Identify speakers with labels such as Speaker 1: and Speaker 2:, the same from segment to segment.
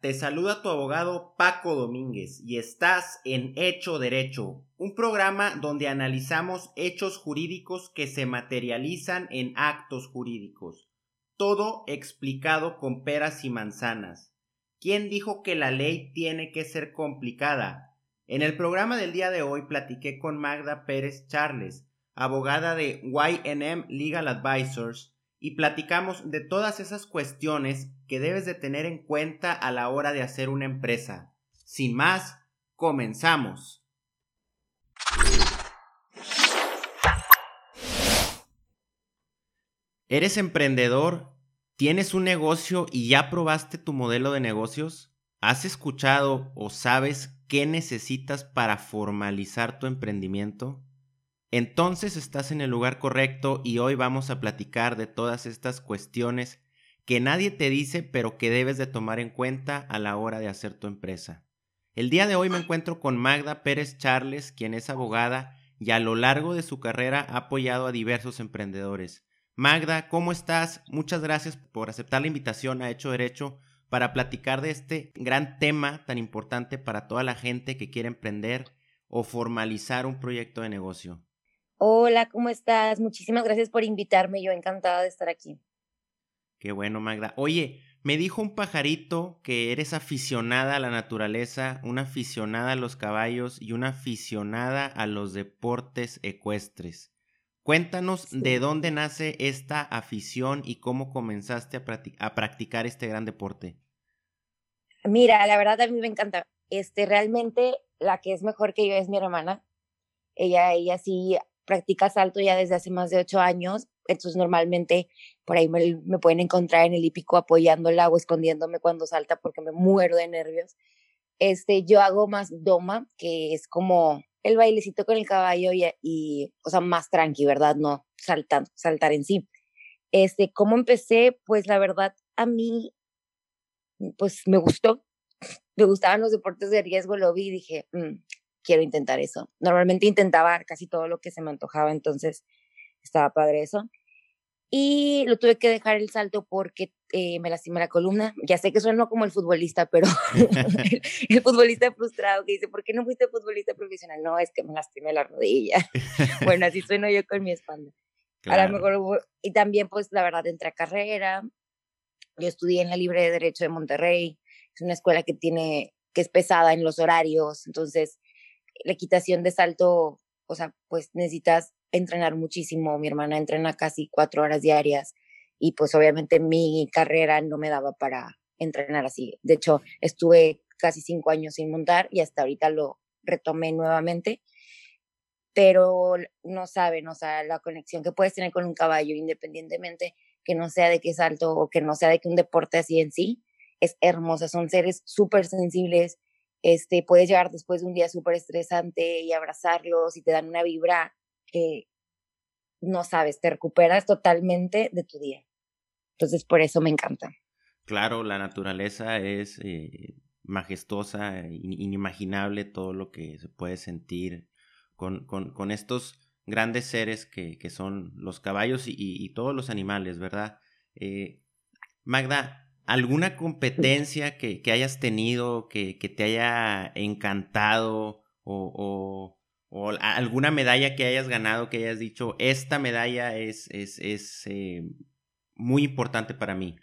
Speaker 1: Te saluda tu abogado Paco Domínguez y estás en Hecho Derecho, un programa donde analizamos hechos jurídicos que se materializan en actos jurídicos. Todo explicado con peras y manzanas. ¿Quién dijo que la ley tiene que ser complicada? En el programa del día de hoy platiqué con Magda Pérez Charles, abogada de YM Legal Advisors, y platicamos de todas esas cuestiones que debes de tener en cuenta a la hora de hacer una empresa. Sin más, comenzamos. ¿Eres emprendedor? ¿Tienes un negocio y ya probaste tu modelo de negocios? ¿Has escuchado o sabes qué necesitas para formalizar tu emprendimiento? Entonces estás en el lugar correcto y hoy vamos a platicar de todas estas cuestiones que nadie te dice pero que debes de tomar en cuenta a la hora de hacer tu empresa. El día de hoy me encuentro con Magda Pérez Charles, quien es abogada y a lo largo de su carrera ha apoyado a diversos emprendedores. Magda, ¿cómo estás? Muchas gracias por aceptar la invitación a Hecho Derecho para platicar de este gran tema tan importante para toda la gente que quiere emprender o formalizar un proyecto de negocio.
Speaker 2: Hola, ¿cómo estás? Muchísimas gracias por invitarme. Yo encantada de estar aquí.
Speaker 1: Qué bueno, Magda. Oye, me dijo un pajarito que eres aficionada a la naturaleza, una aficionada a los caballos y una aficionada a los deportes ecuestres. Cuéntanos de dónde nace esta afición y cómo comenzaste a, a, practicar este gran deporte.
Speaker 2: Mira, la verdad a mí me encanta. Este, realmente la que es mejor que yo es mi hermana. Ella, ella sí practica salto ya desde hace más de ocho años, entonces normalmente por ahí me, pueden encontrar en el hípico apoyándola o escondiéndome cuando salta porque me muero de nervios. Este, yo hago más doma, que es como el bailecito con el caballo y, y o sea, más tranqui, ¿verdad? No saltar, saltar en sí. Este, ¿cómo empecé? Pues la verdad, a mí, pues me gustó, me gustaban los deportes de riesgo, lo vi y dije, mm, quiero intentar eso. Normalmente intentaba casi todo lo que se me antojaba, entonces estaba padre eso. Y lo tuve que dejar el salto porque eh, me lastimé la columna. Ya sé que sueno como el futbolista, pero el, futbolista frustrado que dice, ¿por qué no fuiste futbolista profesional? No, es que me lastimé la rodilla. bueno, así sueno yo con mi espalda. A lo mejor, y también pues la verdad entré a carrera. Yo estudié en la Libre de Derecho de Monterrey. Es una escuela que tiene, que es pesada en los horarios. Entonces, la equitación de salto, o sea, pues necesitas entrenar muchísimo. Mi hermana entrena casi cuatro horas diarias y pues obviamente mi carrera no me daba para entrenar así. De hecho, estuve casi cinco años sin montar y hasta ahorita lo retomé nuevamente. Pero no saben, o sea, la conexión que puedes tener con un caballo, independientemente que no sea de qué salto o que no sea de que un deporte así en sí, es hermosa. Son seres súper sensibles, este, puedes llegar después de un día súper estresante y abrazarlos y te dan una vibra que no sabes, te recuperas totalmente de tu día. Entonces, por eso me encanta.
Speaker 1: Claro, la naturaleza es eh, majestuosa, inimaginable todo lo que se puede sentir con, con, estos grandes seres que, que, son los caballos y, todos los animales, ¿verdad? Eh, Magda, ¿Alguna competencia que, que hayas tenido que, que, te haya encantado o, o, alguna medalla que hayas ganado que hayas dicho, esta medalla es, es, es eh, muy importante para mí?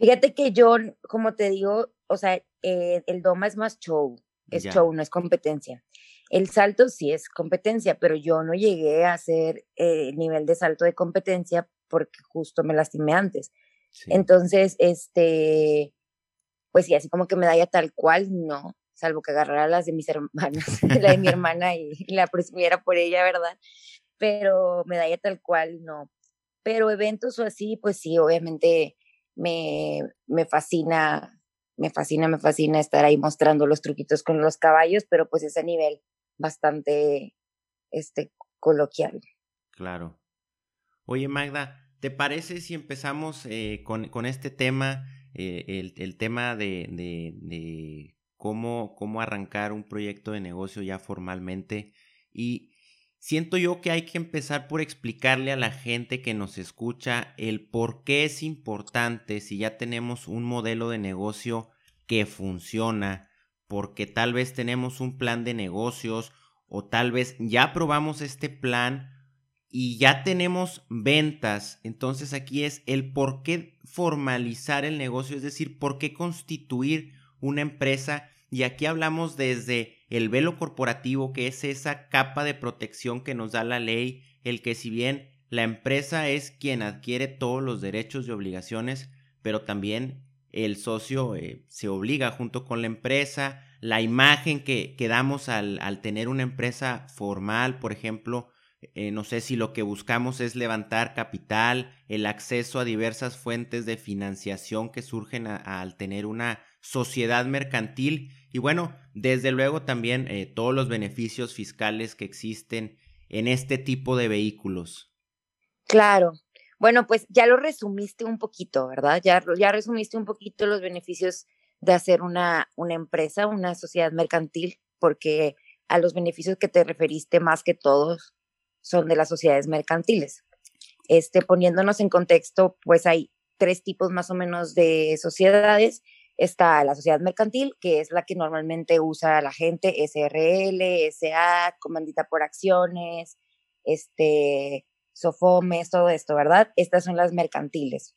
Speaker 2: Fíjate que yo, como te digo, o sea, eh, el Doma es más show, es show, no es competencia. El salto sí es competencia, pero yo no llegué a hacer el eh, nivel de salto de competencia porque justo me lastimé antes. Entonces, este, pues sí, así como que medalla tal cual, no, salvo que agarrara las de mis hermanas, la de mi hermana y, la presumiera por ella, ¿verdad? Pero medalla tal cual, no. Pero eventos o así, pues sí, obviamente me, me fascina me fascina, me fascina estar ahí mostrando los truquitos con los caballos, pero pues es a nivel bastante este, coloquial.
Speaker 1: Claro. Oye, Magda, ¿te parece si empezamos eh, con, con, este tema, eh, el, el, tema de, de, de cómo, cómo arrancar un proyecto de negocio ya formalmente? Y siento yo que hay que empezar por explicarle a la gente que nos escucha el por qué es importante si ya tenemos un modelo de negocio que funciona, porque tal vez tenemos un plan de negocios o tal vez ya probamos este plan y ya tenemos ventas. Entonces aquí es el por qué formalizar el negocio, es decir, por qué constituir una empresa. Y aquí hablamos desde el velo corporativo, que es esa capa de protección que nos da la ley, el que si bien la empresa es quien adquiere todos los derechos y obligaciones, pero también el socio eh, se obliga junto con la empresa, la imagen que, que damos al, al, tener una empresa formal, por ejemplo, eh, no sé si lo que buscamos es levantar capital, el acceso a diversas fuentes de financiación que surgen al tener una sociedad mercantil y bueno, desde luego también eh, todos los beneficios fiscales que existen en este tipo de vehículos.
Speaker 2: Claro. Bueno, pues ya lo resumiste un poquito, ¿verdad? Ya, ya resumiste un poquito los beneficios de hacer una, una empresa, una sociedad mercantil, porque a los beneficios que te referiste más que todos son de las sociedades mercantiles. Este, poniéndonos en contexto, pues hay tres tipos más o menos de sociedades Está la sociedad mercantil, que es la que normalmente usa la gente, SRL, SA, comandita por acciones, este, Sofomes, todo esto, ¿verdad? Estas son las mercantiles.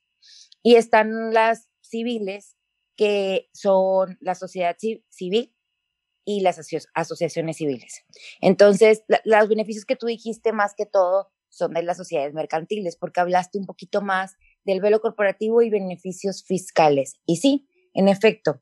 Speaker 2: Y están las civiles, que son la sociedad civil y las asociaciones civiles. Entonces, los beneficios que tú dijiste más que todo son de las sociedades mercantiles, porque hablaste un poquito más del velo corporativo y beneficios fiscales. Y sí, en efecto,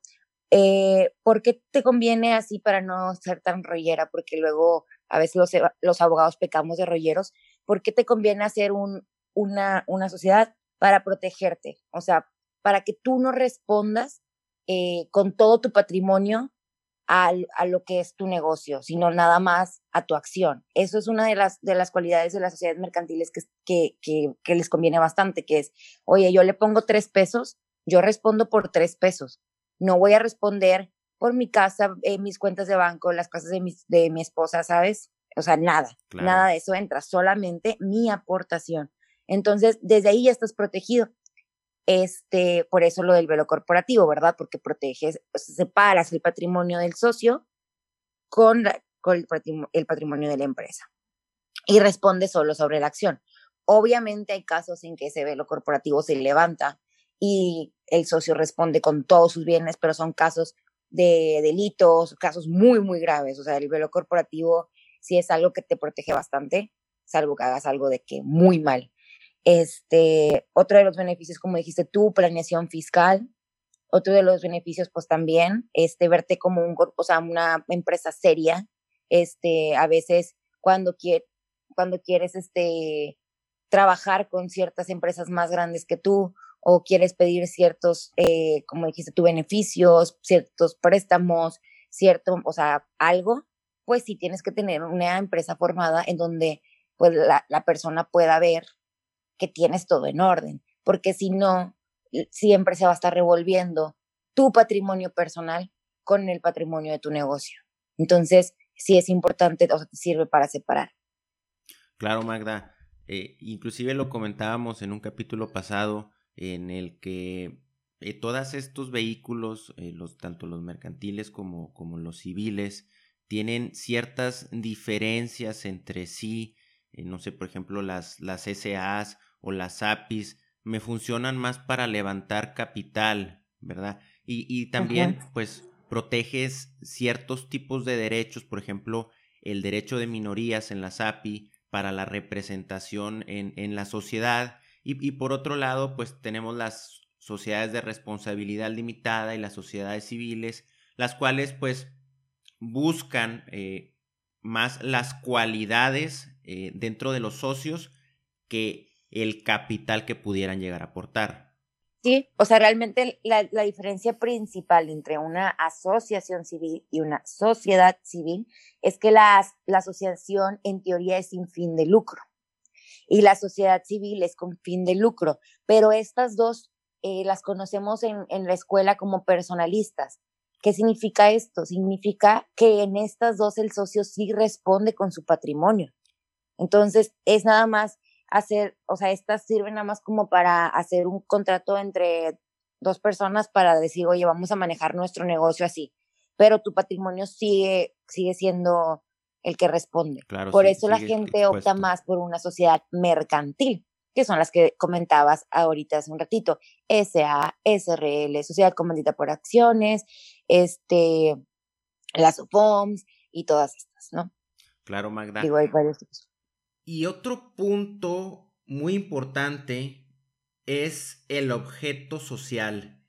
Speaker 2: eh, ¿por qué te conviene así para no ser tan rollera? Porque luego a veces los, abogados pecamos de rolleros. ¿Por qué te conviene hacer un, una, una sociedad para protegerte? O sea, para que tú no respondas eh, con todo tu patrimonio a, a, lo que es tu negocio, sino nada más a tu acción. Eso es una de las, de las cualidades de las sociedades mercantiles que, que, que, que les conviene bastante, que es, oye, yo le pongo tres pesos yo respondo por tres pesos. No voy a responder por mi casa, eh, mis cuentas de banco, las casas de mi, de mi esposa, ¿sabes? O sea, nada, nada de eso entra, solamente mi aportación. Entonces, desde ahí ya estás protegido. Este, por eso lo del velo corporativo, ¿verdad? Porque proteges, pues, separas el patrimonio del socio con, con el, patrimonio, el patrimonio de la empresa y responde solo sobre la acción. Obviamente hay casos en que ese velo corporativo se levanta y el socio responde con todos sus bienes, pero son casos de delitos, casos muy, muy graves. O sea, el velo corporativo sí es algo que te protege bastante, salvo que hagas algo de que muy mal. Este, otro de los beneficios, como dijiste tú, planeación fiscal. Otro de los beneficios, pues también, este, verte como un, o sea, una empresa seria. Este, a veces cuando, quiere, cuando quieres, este, trabajar con ciertas empresas más grandes que tú o quieres pedir ciertos, eh, como dijiste, tu beneficios, ciertos préstamos, cierto, o sea, algo, pues sí tienes que tener una empresa formada en donde pues la persona pueda ver que tienes todo en orden, porque si no, siempre se va a estar revolviendo tu patrimonio personal con el patrimonio de tu negocio. Entonces, sí es importante, o sea, te sirve para separar.
Speaker 1: Claro, Magda. Eh, inclusive lo comentábamos en un capítulo pasado, en el que eh, todos estos vehículos, eh, los, tanto los mercantiles como, como, los civiles, tienen ciertas diferencias entre sí. Eh, no sé, por ejemplo, las, las SAs o las APIs me funcionan más para levantar capital, ¿verdad? Y, y también, pues, proteges ciertos tipos de derechos, por ejemplo, el derecho de minorías en las API para la representación en, en la sociedad y, por otro lado, pues tenemos las sociedades de responsabilidad limitada y las sociedades civiles, las cuales pues buscan eh, más las cualidades eh, dentro de los socios que el capital que pudieran llegar a aportar.
Speaker 2: Sí, o sea, realmente la, la, diferencia principal entre una asociación civil y una sociedad civil es que la, la asociación en teoría es sin fin de lucro y la sociedad civil es con fin de lucro, pero estas dos eh, las conocemos en, en la escuela como personalistas. ¿Qué significa esto? Significa que en estas dos el socio sí responde con su patrimonio. Entonces, es nada más hacer, o sea, estas sirven nada más como para hacer un contrato entre dos personas para decir, oye, vamos a manejar nuestro negocio así, pero tu patrimonio sigue, sigue siendo el que responde. por eso la gente opta más por una sociedad mercantil, que son las que comentabas ahorita hace un ratito, SA, SRL, Sociedad Comandita por Acciones, este, las OFOMS y todas estas, ¿no?
Speaker 1: Claro, Magda.
Speaker 2: Digo, hay varios tipos.
Speaker 1: Y otro punto muy importante es el objeto social.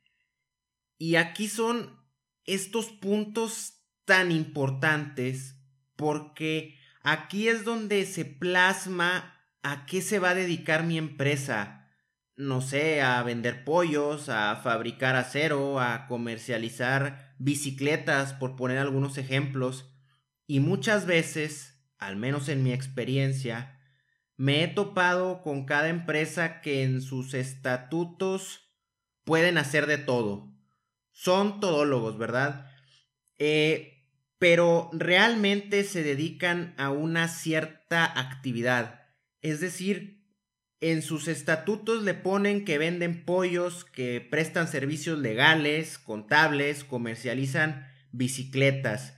Speaker 1: Y aquí son estos puntos tan importantes porque aquí es donde se plasma a qué se va a dedicar mi empresa. No sé, a vender pollos, a fabricar acero, a comercializar bicicletas, por poner algunos ejemplos. Y muchas veces al menos en mi experiencia, me he topado con cada empresa que en sus estatutos pueden hacer de todo. Son todólogos, ¿verdad? Eh, pero realmente se dedican a una cierta actividad. Es decir, en sus estatutos le ponen que venden pollos, que prestan servicios legales, contables, comercializan bicicletas.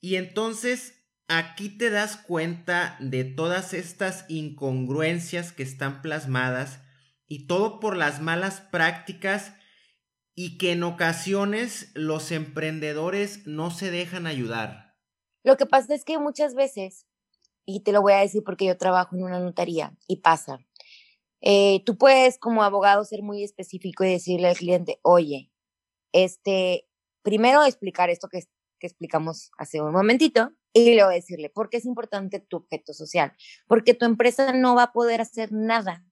Speaker 1: Y entonces aquí te das cuenta de todas estas incongruencias que están plasmadas y todo por las malas prácticas y que en ocasiones los emprendedores no se dejan ayudar.
Speaker 2: Lo que pasa es que muchas veces, y te lo voy a decir porque yo trabajo en una notaría y pasa, eh, tú puedes como abogado ser muy específico y decirle al cliente, oye, este, primero explicar esto que, que explicamos hace un momentito, y luego decirle, ¿por qué es importante tu objeto social? Porque tu empresa no va a poder hacer nada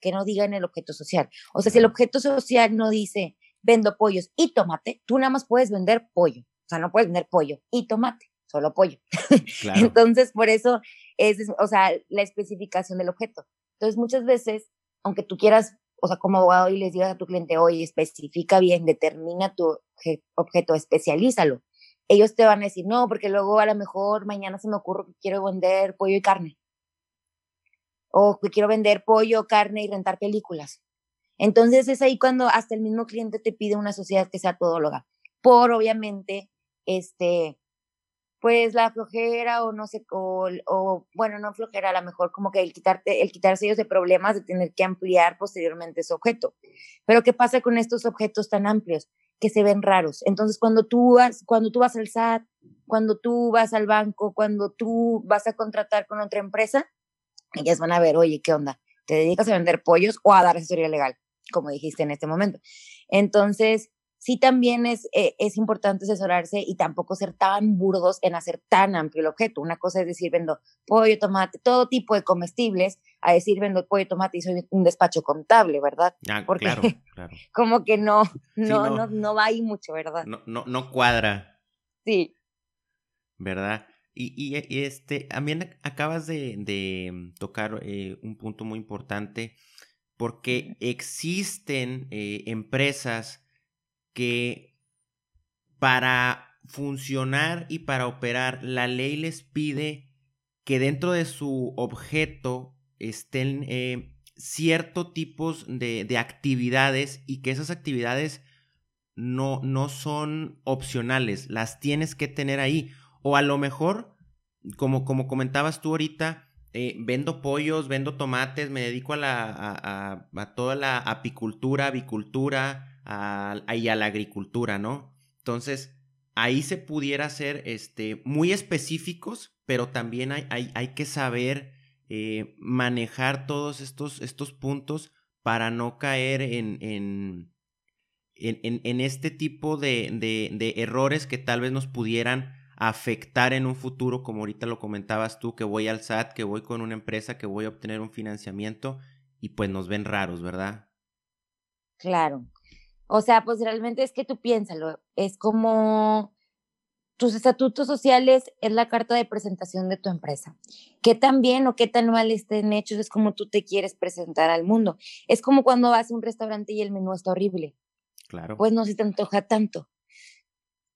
Speaker 2: que no diga en el objeto social. O sea, si el objeto social no dice, vendo pollos y tomate, tú nada más puedes vender pollo. O sea, no puedes vender pollo y tomate, solo pollo. Entonces, por eso es, o sea, la especificación del objeto. Entonces, muchas veces, aunque tú quieras, o sea, como abogado y les digas a tu cliente, oye, especifica bien, determina tu objeto, especialízalo ellos te van a decir, no, porque luego a lo mejor mañana se me ocurre que quiero vender pollo y carne. O que quiero vender pollo, carne y rentar películas. Entonces es ahí cuando hasta el mismo cliente te pide una sociedad que sea todóloga. Por obviamente, este, pues la flojera o no sé, o, o, bueno, no flojera, a lo mejor como que el, quitarte, el quitarse ellos de problemas de tener que ampliar posteriormente su objeto. Pero ¿qué pasa con estos objetos tan amplios? Que se ven raros. Entonces, cuando tú vas, cuando tú vas al SAT, cuando tú vas al banco, cuando tú vas a contratar con otra empresa, ellas van a ver, oye, ¿qué onda? ¿Te dedicas a vender pollos o a dar asesoría legal? Como dijiste en este momento. Entonces, sí también es, eh, es importante asesorarse y tampoco ser tan burdos en hacer tan amplio el objeto. Una cosa es decir, vendo pollo, tomate, todo tipo de comestibles, a decir vendo pollo, tomate y soy un despacho contable, ¿verdad?
Speaker 1: Ah, Porque claro, claro.
Speaker 2: como que no, no, no, no, va ahí mucho, ¿verdad?
Speaker 1: No, no, no cuadra.
Speaker 2: Sí.
Speaker 1: ¿Verdad? Y, y, este, también acabas de, de tocar eh, un punto muy importante porque existen eh, empresas que para funcionar y para operar, la ley les pide que dentro de su objeto estén eh, ciertos tipos de, actividades y que esas actividades no, no son opcionales, las tienes que tener ahí. O a lo mejor, como, como comentabas tú ahorita, eh, vendo pollos, vendo tomates, me dedico a, la, a toda la apicultura, avicultura, a, y a la agricultura, ¿no? Entonces, ahí se pudiera ser este, muy específicos, pero también hay, hay, hay que saber eh, manejar todos estos, estos puntos para no caer en, en, en, en este tipo de, de, de, errores que tal vez nos pudieran afectar en un futuro, como ahorita lo comentabas tú, que voy al SAT, que voy con una empresa, que voy a obtener un financiamiento y pues nos ven raros, ¿verdad?
Speaker 2: Claro. O sea, pues realmente es que tú piénsalo, es como tus estatutos sociales es la carta de presentación de tu empresa. Qué tan bien o qué tan mal estén hechos es como tú te quieres presentar al mundo. Es como cuando vas a un restaurante y el menú está horrible.
Speaker 1: Claro.
Speaker 2: Pues no se te antoja tanto.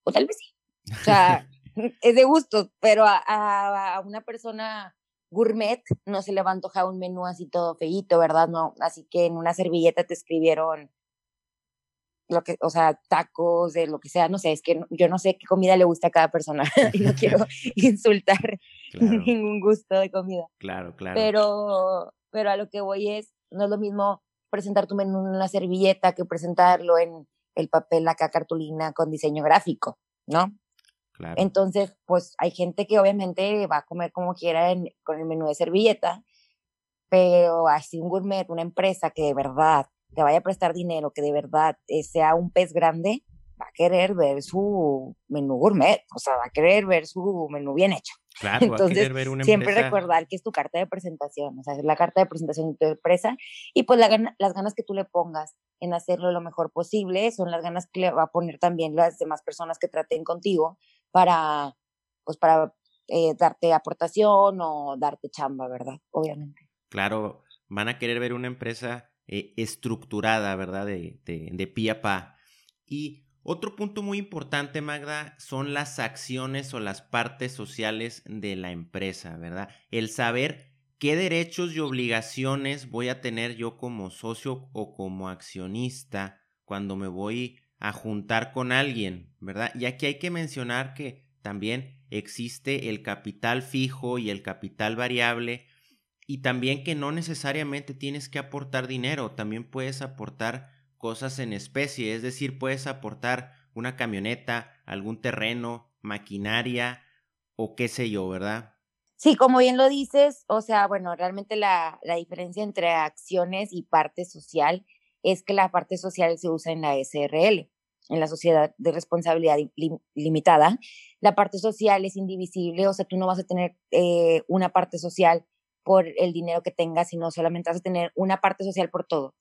Speaker 2: O tal vez sí. O sea, es de gusto, pero a, a, una persona gourmet no se le va a antojar un menú así todo feíto, ¿verdad? No, así que en una servilleta te escribieron lo que, o sea, tacos, de lo que sea, no sé, es que yo no sé qué comida le gusta a cada persona y no quiero insultar ningún gusto de comida.
Speaker 1: Claro, claro.
Speaker 2: Pero, pero a lo que voy es, no es lo mismo presentar tu menú en una servilleta que presentarlo en el papel, acá cartulina con diseño gráfico, ¿no?
Speaker 1: Claro.
Speaker 2: Entonces, pues hay gente que obviamente va a comer como quiera en, con el menú de servilleta, pero así un gourmet, una empresa que de verdad te vaya a prestar dinero, que de verdad eh, sea un pez grande, va a querer ver su menú gourmet, o sea, va a querer ver su menú bien hecho.
Speaker 1: Claro, Entonces, va a querer ver una
Speaker 2: siempre recordar que es tu carta de presentación, o sea, es la carta de presentación de tu empresa y pues la, las ganas que tú le pongas en hacerlo lo mejor posible son las ganas que le va a poner también las demás personas que traten contigo para, pues para eh, darte aportación o darte chamba, ¿verdad? Obviamente.
Speaker 1: Claro, van a querer ver una empresa eh, estructurada, ¿verdad? De, de, de pie a pa. Y otro punto muy importante, Magda, son las acciones o las partes sociales de la empresa, ¿verdad? El saber qué derechos y obligaciones voy a tener yo como socio o como accionista cuando me voy a juntar con alguien, ¿verdad? Y aquí hay que mencionar que también existe el capital fijo y el capital variable y también que no necesariamente tienes que aportar dinero, también puedes aportar cosas en especie, es decir, puedes aportar una camioneta, algún terreno, maquinaria o qué sé yo, ¿verdad?
Speaker 2: Sí, como bien lo dices, o sea, bueno, realmente la, la diferencia entre acciones y parte social es que la parte social se usa en la SRL, en la sociedad de responsabilidad limitada. La parte social es indivisible, o sea, tú no vas a tener eh, una parte social por el dinero que tengas, sino solamente vas a tener una parte social por todo.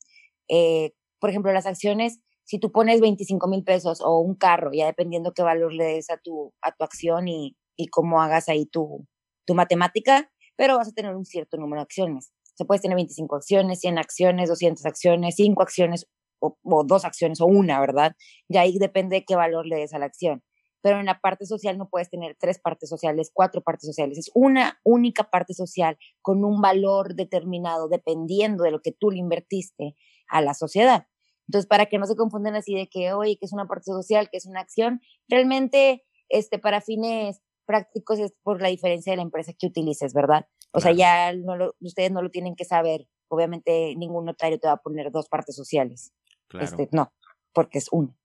Speaker 2: Eh, por ejemplo, las acciones, si tú pones 25 mil pesos o un carro, ya dependiendo qué valor le des a tu, a tu acción y, y cómo hagas ahí tu, tu matemática, pero vas a tener un cierto número de acciones. Se puede tener 25 acciones, 100 acciones, 200 acciones, 5 acciones o, o, dos acciones o una, ¿verdad? Ya ahí depende de qué valor le des a la acción pero en la parte social no puedes tener tres partes sociales, cuatro partes sociales, es una única parte social con un valor determinado dependiendo de lo que tú le invertiste a la sociedad. Entonces, para que no se confundan así de que, oye, que es una parte social, que es una acción, realmente, este, para fines prácticos es por la diferencia de la empresa que utilices, ¿verdad? O sea, ya no lo, ustedes no lo tienen que saber. Obviamente, ningún notario te va a poner dos partes sociales.
Speaker 1: Claro.
Speaker 2: Este, no, porque es una.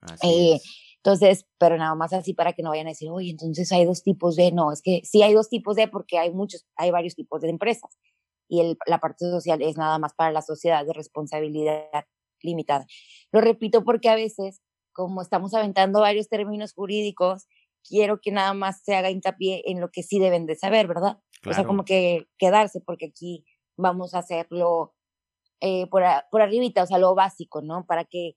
Speaker 1: Así
Speaker 2: Eh,
Speaker 1: es.
Speaker 2: Entonces, pero nada más así para que no vayan a decir, oye, entonces hay dos tipos de, no, es que sí hay dos tipos de porque hay muchos, hay varios tipos de empresas. Y el, la parte social es nada más para la sociedad de responsabilidad limitada. Lo repito porque a veces, como estamos aventando varios términos jurídicos, quiero que nada más se haga hincapié en lo que sí deben de saber, ¿verdad? O sea,
Speaker 1: Claro.
Speaker 2: como que quedarse, porque aquí vamos a hacerlo eh, por, a- por arribita, o sea, lo básico, ¿no? Para que,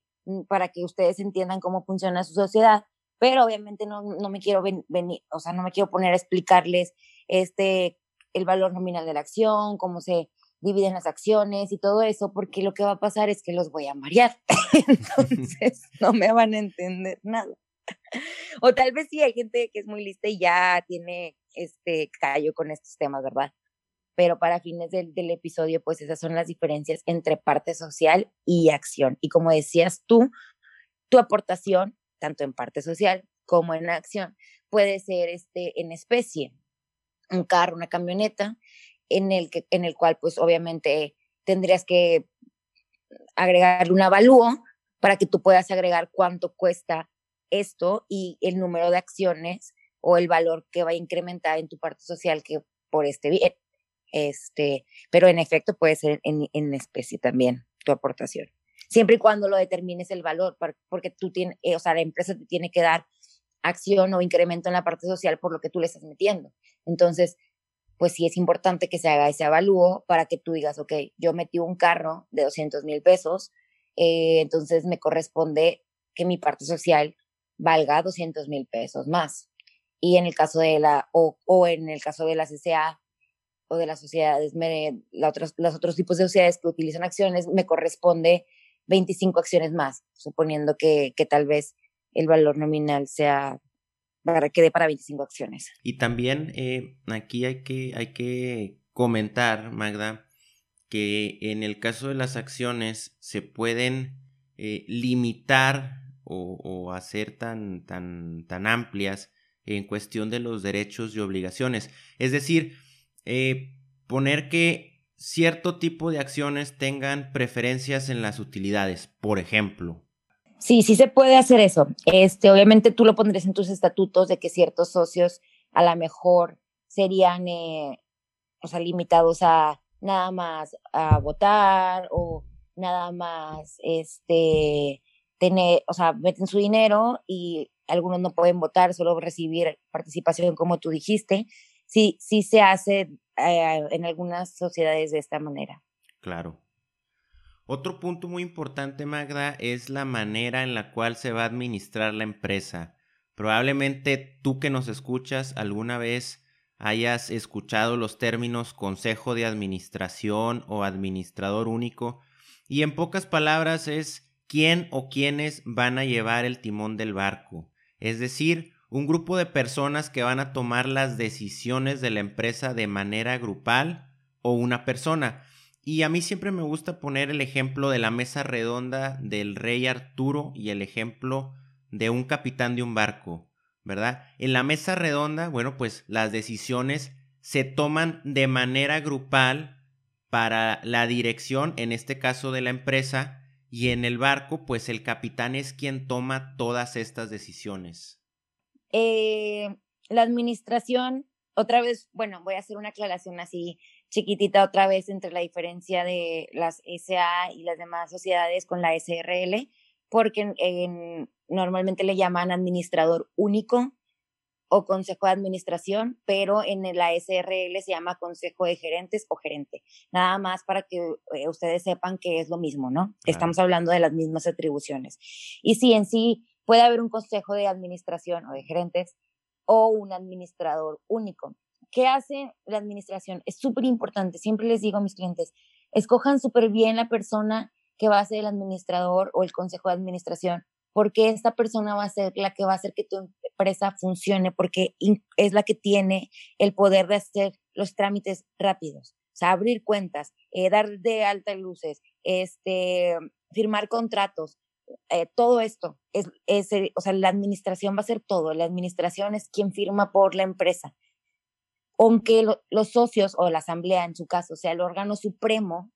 Speaker 2: para que ustedes entiendan cómo funciona su sociedad, pero obviamente no, no me quiero ven- venir, o sea, no me quiero poner a explicarles este, el valor nominal de la acción, cómo se dividen las acciones y todo eso, porque lo que va a pasar es que los voy a marear. Entonces, no me van a entender nada. O tal vez sí hay gente que es muy lista y ya tiene este callo con estos temas, ¿verdad? Pero para fines del, episodio, pues esas son las diferencias entre parte social y acción. Y como decías tú, tu aportación, tanto en parte social como en acción, puede ser este, en especie, un carro, una camioneta, en el, que, en el cual pues obviamente tendrías que agregarle un avalúo para que tú puedas agregar cuánto cuesta esto y el número de acciones o el valor que va a incrementar en tu parte social que por este bien. Este, pero en efecto puede ser en, en especie también tu aportación. Siempre y cuando lo determines el valor, porque tú tienes, eh, o sea, la empresa te tiene que dar acción o incremento en la parte social por lo que tú le estás metiendo. Entonces, pues sí es importante que se haga ese avalúo para que tú digas, ok, yo metí un carro de 200 mil pesos, eh, entonces me corresponde que mi parte social valga 200 mil pesos más. Y en el caso de la, o, o en el caso de la CCA o de las sociedades, me, otros, los otros tipos de sociedades que utilizan acciones, me corresponde 25 acciones más, suponiendo que, que tal vez el valor nominal sea para quede para 25 acciones.
Speaker 1: Y también eh, aquí hay que, hay que comentar, Magda, que en el caso de las acciones se pueden eh, limitar o, hacer tan, tan, tan amplias en cuestión de los derechos y obligaciones. Es decir, eh, poner que cierto tipo de acciones tengan preferencias en las utilidades, por ejemplo.
Speaker 2: Sí, sí se puede hacer eso. Este, obviamente tú lo pondrías en tus estatutos de que ciertos socios a lo mejor serían, eh, o sea, limitados a nada más a votar o nada más, este, tener, o sea, meten su dinero y algunos no pueden votar, solo recibir participación, como tú dijiste. Sí, sí se hace eh, en algunas sociedades de esta manera.
Speaker 1: Claro. Otro punto muy importante, Magda, es la manera en la cual se va a administrar la empresa. Probablemente tú que nos escuchas alguna vez hayas escuchado los términos consejo de administración o administrador único y en pocas palabras es quién o quiénes van a llevar el timón del barco, es decir, un grupo de personas que van a tomar las decisiones de la empresa de manera grupal o una persona. Y a mí siempre me gusta poner el ejemplo de la mesa redonda del rey Arturo y el ejemplo de un capitán de un barco, ¿verdad? En la mesa redonda, bueno, pues las decisiones se toman de manera grupal para la dirección, en este caso de la empresa, y en el barco, pues el capitán es quien toma todas estas decisiones.
Speaker 2: Eh, la administración, otra vez, bueno, voy a hacer una aclaración así chiquitita otra vez entre la diferencia de las SA y las demás sociedades con la SRL, porque normalmente le llaman administrador único o consejo de administración, pero en la SRL se llama consejo de gerentes o gerente. Nada más para que eh, ustedes sepan que es lo mismo, ¿no? Estamos hablando de las mismas atribuciones. Y sí, en sí puede haber un consejo de administración o de gerentes o un administrador único. ¿Qué hace la administración? Es súper importante. Siempre les digo a mis clientes, escojan súper bien la persona que va a ser el administrador o el consejo de administración, porque esta persona va a ser la que va a hacer que tu empresa funcione, porque es la que tiene el poder de hacer los trámites rápidos. O sea, abrir cuentas, eh, dar de alta luces, este, firmar contratos, eh, todo esto. Es, es, o sea, la administración va a ser todo. La administración es quien firma por la empresa. Aunque los socios o la asamblea, en su caso, sea el órgano supremo,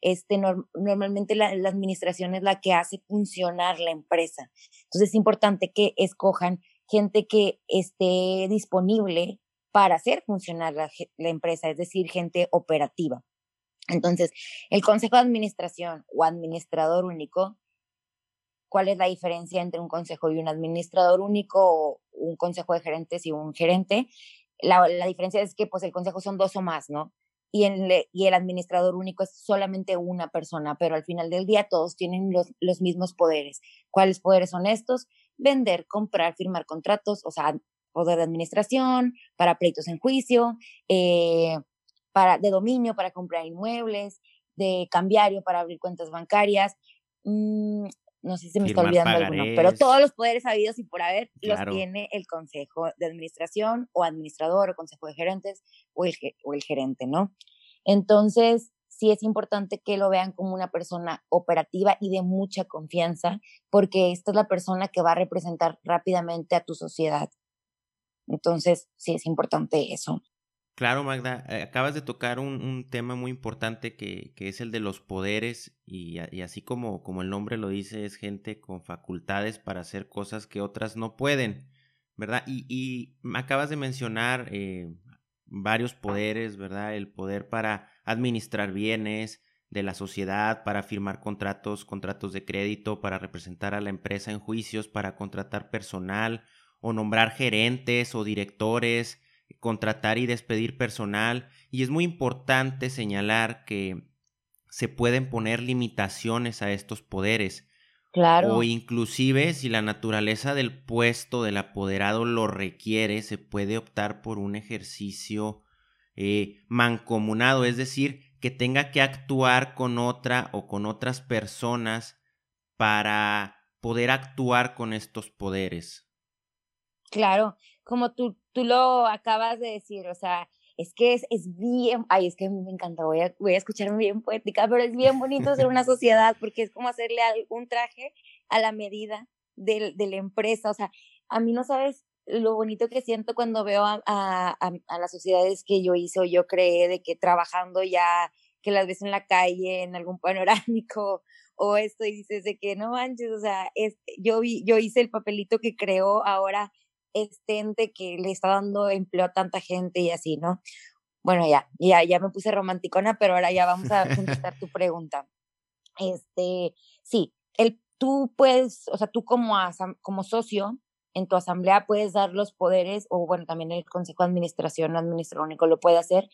Speaker 2: este, normalmente la, administración es la que hace funcionar la empresa. Entonces es importante que escojan gente que esté disponible para hacer funcionar la, la empresa, es decir, gente operativa. Entonces, el consejo de administración o administrador único, ¿cuál es la diferencia entre un consejo y un administrador único o un consejo de gerentes y un gerente? La, la diferencia es que pues el consejo son dos o más, ¿no? y el, y el administrador único es solamente una persona, pero al final del día todos tienen los, los mismos poderes. ¿Cuáles poderes son estos? Vender, comprar, firmar contratos, o sea, poder de administración, para pleitos en juicio, eh, para, de dominio para comprar inmuebles, de cambiario para abrir cuentas bancarias, mm, no sé si se me está olvidando alguno, pero todos los poderes habidos y por haber los tiene el consejo de administración o administrador o consejo de gerentes o el, o el gerente, ¿no? Entonces, sí es importante que lo vean como una persona operativa y de mucha confianza, porque esta es la persona que va a representar rápidamente a tu sociedad. Entonces, sí es importante eso.
Speaker 1: Claro, Magda, eh, acabas de tocar un, tema muy importante que, es el de los poderes y, así como, como el nombre lo dice, es gente con facultades para hacer cosas que otras no pueden, ¿verdad? Y, y acabas de mencionar eh, varios poderes, ¿verdad? El poder para administrar bienes de la sociedad, para firmar contratos, contratos de crédito, para representar a la empresa en juicios, para contratar personal o nombrar gerentes o directores contratar y despedir personal y es muy importante señalar que se pueden poner limitaciones a estos poderes.
Speaker 2: Claro.
Speaker 1: O inclusive si la naturaleza del puesto del apoderado lo requiere, se puede optar por un ejercicio eh, mancomunado, es decir, que tenga que actuar con otra o con otras personas para poder actuar con estos poderes.
Speaker 2: Claro, como tú, tú lo acabas de decir, o sea, es que es, es bien, ay, es que a mí me encanta, voy a, voy a escucharme bien poética, pero es bien bonito ser una sociedad porque es como hacerle un traje a la medida de, de la empresa, o sea, a mí no sabes lo bonito que siento cuando veo a, a, a, las sociedades que yo hice o yo creé, de que trabajando ya, que las ves en la calle, en algún panorámico o esto, y dices de que no manches, o sea, es, yo, vi, yo hice el papelito que creó ahora este ente que le está dando empleo a tanta gente y así, ¿no? Bueno, ya, ya, ya me puse romanticona, pero ahora ya vamos a contestar tu pregunta. Este, sí, el, tú puedes, o sea, tú como, como socio en tu asamblea puedes dar los poderes, o bueno, también el Consejo de Administración, no administrador único lo puede hacer,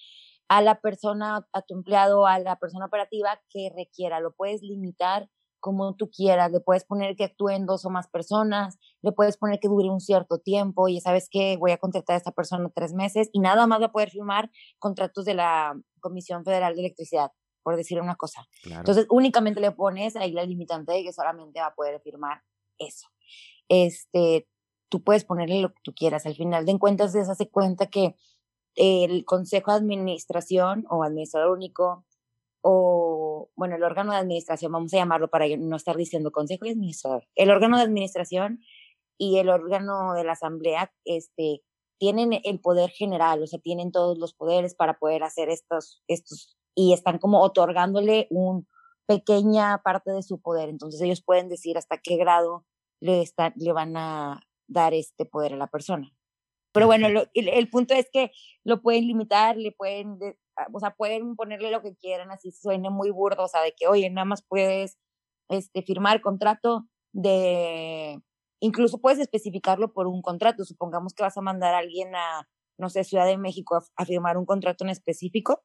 Speaker 2: a la persona, a tu empleado, a la persona operativa que requiera. Lo puedes limitar como tú quieras. Le puedes poner que actúen dos o más personas, le puedes poner que dure un cierto tiempo y sabes que voy a contratar a esta persona tres meses y nada más va a poder firmar contratos de la Comisión Federal de Electricidad, por decir una cosa. Entonces, únicamente le pones ahí la limitante de que solamente va a poder firmar eso. Este, tú puedes ponerle lo que tú quieras. Al final de cuentas, se hace cuenta que el Consejo de Administración o Administrador Único o, bueno, el órgano de administración, vamos a llamarlo para no estar diciendo consejo y administrador, el órgano de administración y el órgano de la asamblea, este, tienen el poder general, o sea, tienen todos los poderes para poder hacer estos, estos, y están como otorgándole una pequeña parte de su poder. Entonces ellos pueden decir hasta qué grado le, está, le van a dar este poder a la persona. Pero bueno, el, el, punto es que lo pueden limitar, le pueden o sea, pueden ponerle lo que quieran, así suene muy burdo, o sea, de que, oye, nada más puedes este, firmar contrato de, incluso puedes especificarlo por un contrato, supongamos que vas a mandar a alguien a, no sé, Ciudad de México a, firmar un contrato en específico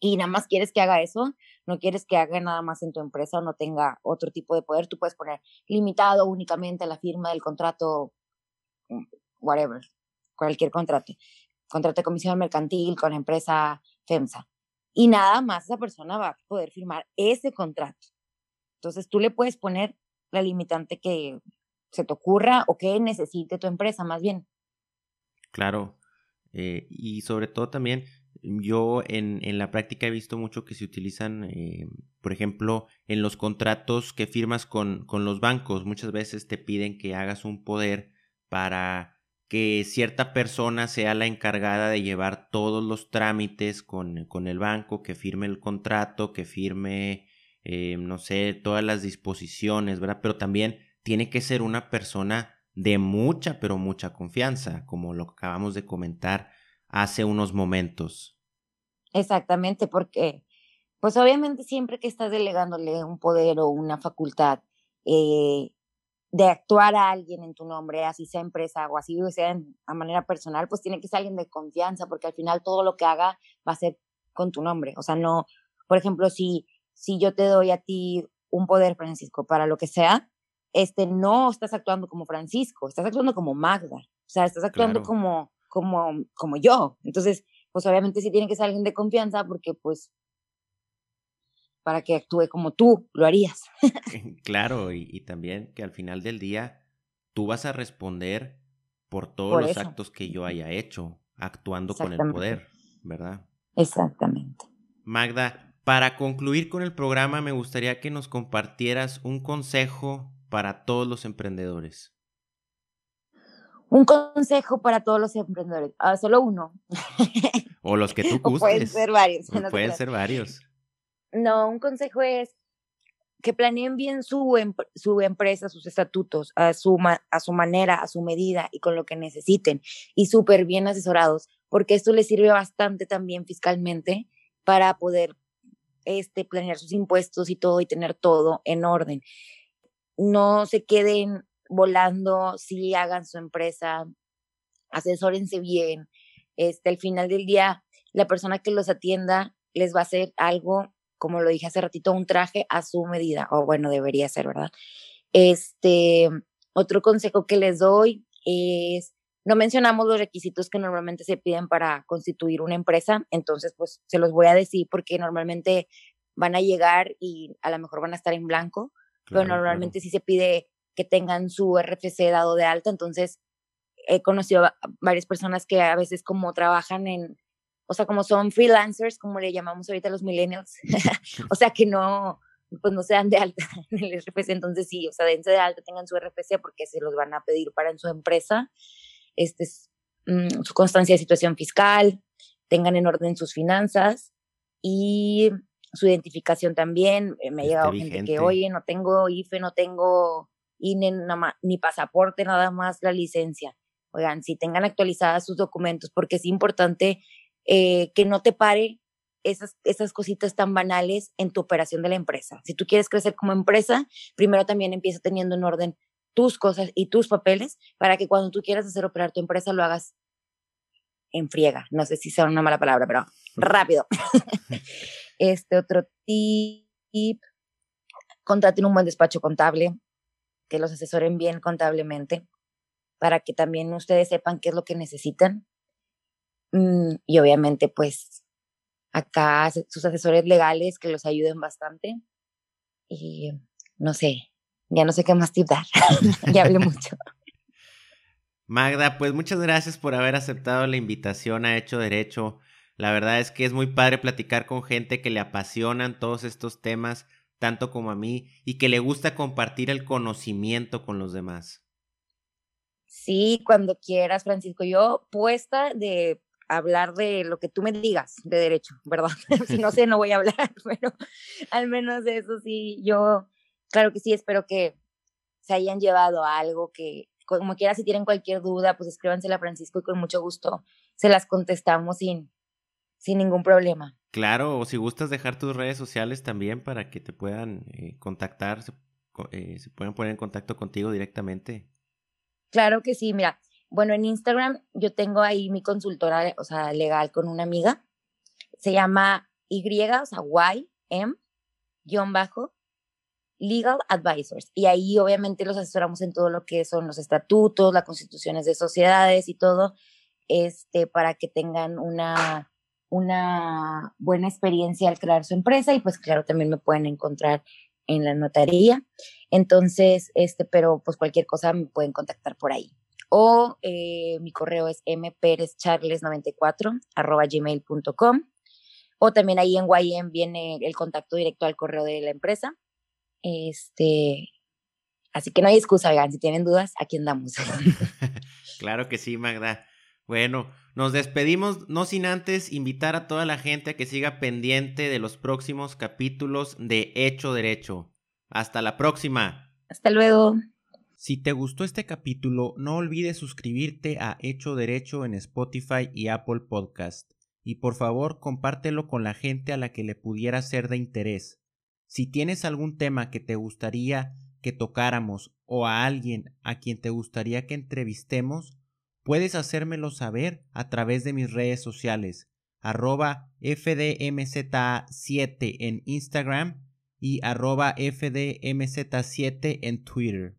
Speaker 2: y nada más quieres que haga eso, no quieres que haga nada más en tu empresa o no tenga otro tipo de poder, tú puedes poner limitado únicamente la firma del contrato, mm, whatever, cualquier contrato contrato de comisión mercantil con empresa FEMSA. Y nada más esa persona va a poder firmar ese contrato. Entonces tú le puedes poner la limitante que se te ocurra o que necesite tu empresa, más bien.
Speaker 1: Claro. Eh, y sobre todo también, yo en, en, la práctica he visto mucho que se utilizan, eh, por ejemplo, en los contratos que firmas con, con los bancos. Muchas veces te piden que hagas un poder para que cierta persona sea la encargada de llevar todos los trámites con, con el banco, que firme el contrato, que firme, eh, no sé, todas las disposiciones, ¿verdad? Pero también tiene que ser una persona de mucha, pero mucha confianza, como lo acabamos de comentar hace unos momentos.
Speaker 2: Exactamente, porque pues obviamente siempre que estás delegándole un poder o una facultad, eh, de actuar a alguien en tu nombre, así sea empresa o así sea a manera personal, pues tiene que ser alguien de confianza, porque al final todo lo que haga va a ser con tu nombre. O sea, no, por ejemplo, si, si yo te doy a ti un poder, Francisco, para lo que sea, este, no estás actuando como Francisco, estás actuando como Magda. O sea, estás actuando como, como, como yo. Entonces, pues obviamente sí tiene que ser alguien de confianza, porque pues para que actúe como tú lo harías.
Speaker 1: claro, y, también que al final del día tú vas a responder por todos los actos que yo haya hecho, actuando con el poder, ¿verdad?
Speaker 2: Exactamente.
Speaker 1: Magda, para concluir con el programa me gustaría que nos compartieras un consejo para todos los emprendedores.
Speaker 2: Un consejo para todos los emprendedores. Ah, solo uno.
Speaker 1: o los que tú gustes.
Speaker 2: pueden ser varios.
Speaker 1: pueden ser varios.
Speaker 2: No, un consejo es que planeen bien su, su empresa, sus estatutos, a su, a su manera, a su medida y con lo que necesiten y súper bien asesorados, porque esto les sirve bastante también fiscalmente para poder este, planear sus impuestos y todo y tener todo en orden. No se queden volando, si hagan su empresa, asesórense bien. Este, al final del día, la persona que los atienda les va a hacer algo como lo dije hace ratito, un traje a su medida, o bueno, debería ser, ¿verdad? Este, otro consejo que les doy es, no mencionamos los requisitos que normalmente se piden para constituir una empresa, entonces pues se los voy a decir porque normalmente van a llegar y a lo mejor van a estar en blanco, pero normalmente sí se pide que tengan su RFC dado de alta, entonces he conocido a varias personas que a veces como trabajan en, o sea, como son freelancers, como le llamamos ahorita los millennials, o sea, que no, pues no se dan de alta en el RFC, entonces sí, o sea, dense de alta, tengan su RFC porque se los van a pedir para en su empresa, este es mm, su constancia de situación fiscal, tengan en orden sus finanzas y su identificación también. Eh, me ha llegado gente que, oye, no tengo IFE, no tengo INE, ni pasaporte, nada más la licencia. Oigan, si tengan actualizadas sus documentos, porque es importante eh, que no te pare esas, esas cositas tan banales en tu operación de la empresa. Si tú quieres crecer como empresa, primero también empieza teniendo en orden tus cosas y tus papeles para que cuando tú quieras hacer operar tu empresa lo hagas en friega. No sé si sea una mala palabra, pero rápido. este otro tip, contraten un buen despacho contable, que los asesoren bien contablemente, para que también ustedes sepan qué es lo que necesitan. Mm, y obviamente, pues, acá sus asesores legales que los ayuden bastante. Y no sé, ya no sé qué más tip dar. ya hablé mucho.
Speaker 1: Magda, pues muchas gracias por haber aceptado la invitación a Hecho Derecho. La verdad es que es muy padre platicar con gente que le apasionan todos estos temas, tanto como a mí, y que le gusta compartir el conocimiento con los demás.
Speaker 2: Sí, cuando quieras, Francisco. Yo puesta de hablar de lo que tú me digas de derecho, ¿verdad? si no sé, no voy a hablar, pero al menos eso sí, yo, claro que sí, espero que se hayan llevado algo que, como quiera, si tienen cualquier duda, pues escríbansela a Francisco y con mucho gusto se las contestamos sin, sin ningún problema.
Speaker 1: Claro, o si gustas dejar tus redes sociales también para que te puedan eh, contactar, se, eh, se pueden poner en contacto contigo directamente.
Speaker 2: Claro que sí, mira, bueno, en Instagram yo tengo ahí mi consultora, o sea, legal con una amiga. Se llama Y, o sea, Y, M, guion bajo, Legal Advisors. Y ahí obviamente los asesoramos en todo lo que son los estatutos, las constituciones de sociedades y todo, este, para que tengan una, una buena experiencia al crear su empresa y pues claro, también me pueden encontrar en la notaría. Entonces, este, pero pues cualquier cosa me pueden contactar por ahí o eh, mi correo es mperezcharles94 arroba gmail.com o también ahí en YM viene el contacto directo al correo de la empresa. Este, así que no hay excusa, oigan, si tienen dudas, aquí andamos.
Speaker 1: claro que sí, Magda. Bueno, nos despedimos, no sin antes invitar a toda la gente a que siga pendiente de los próximos capítulos de Hecho Derecho. Hasta la próxima.
Speaker 2: Hasta luego.
Speaker 1: Si te gustó este capítulo, no olvides suscribirte a Hecho Derecho en Spotify y Apple Podcast. Y por favor, compártelo con la gente a la que le pudiera ser de interés. Si tienes algún tema que te gustaría que tocáramos o a alguien a quien te gustaría que entrevistemos, puedes hacérmelo saber a través de mis redes sociales, arroba FDMZ7 en Instagram y arroba FDMZ7 en Twitter.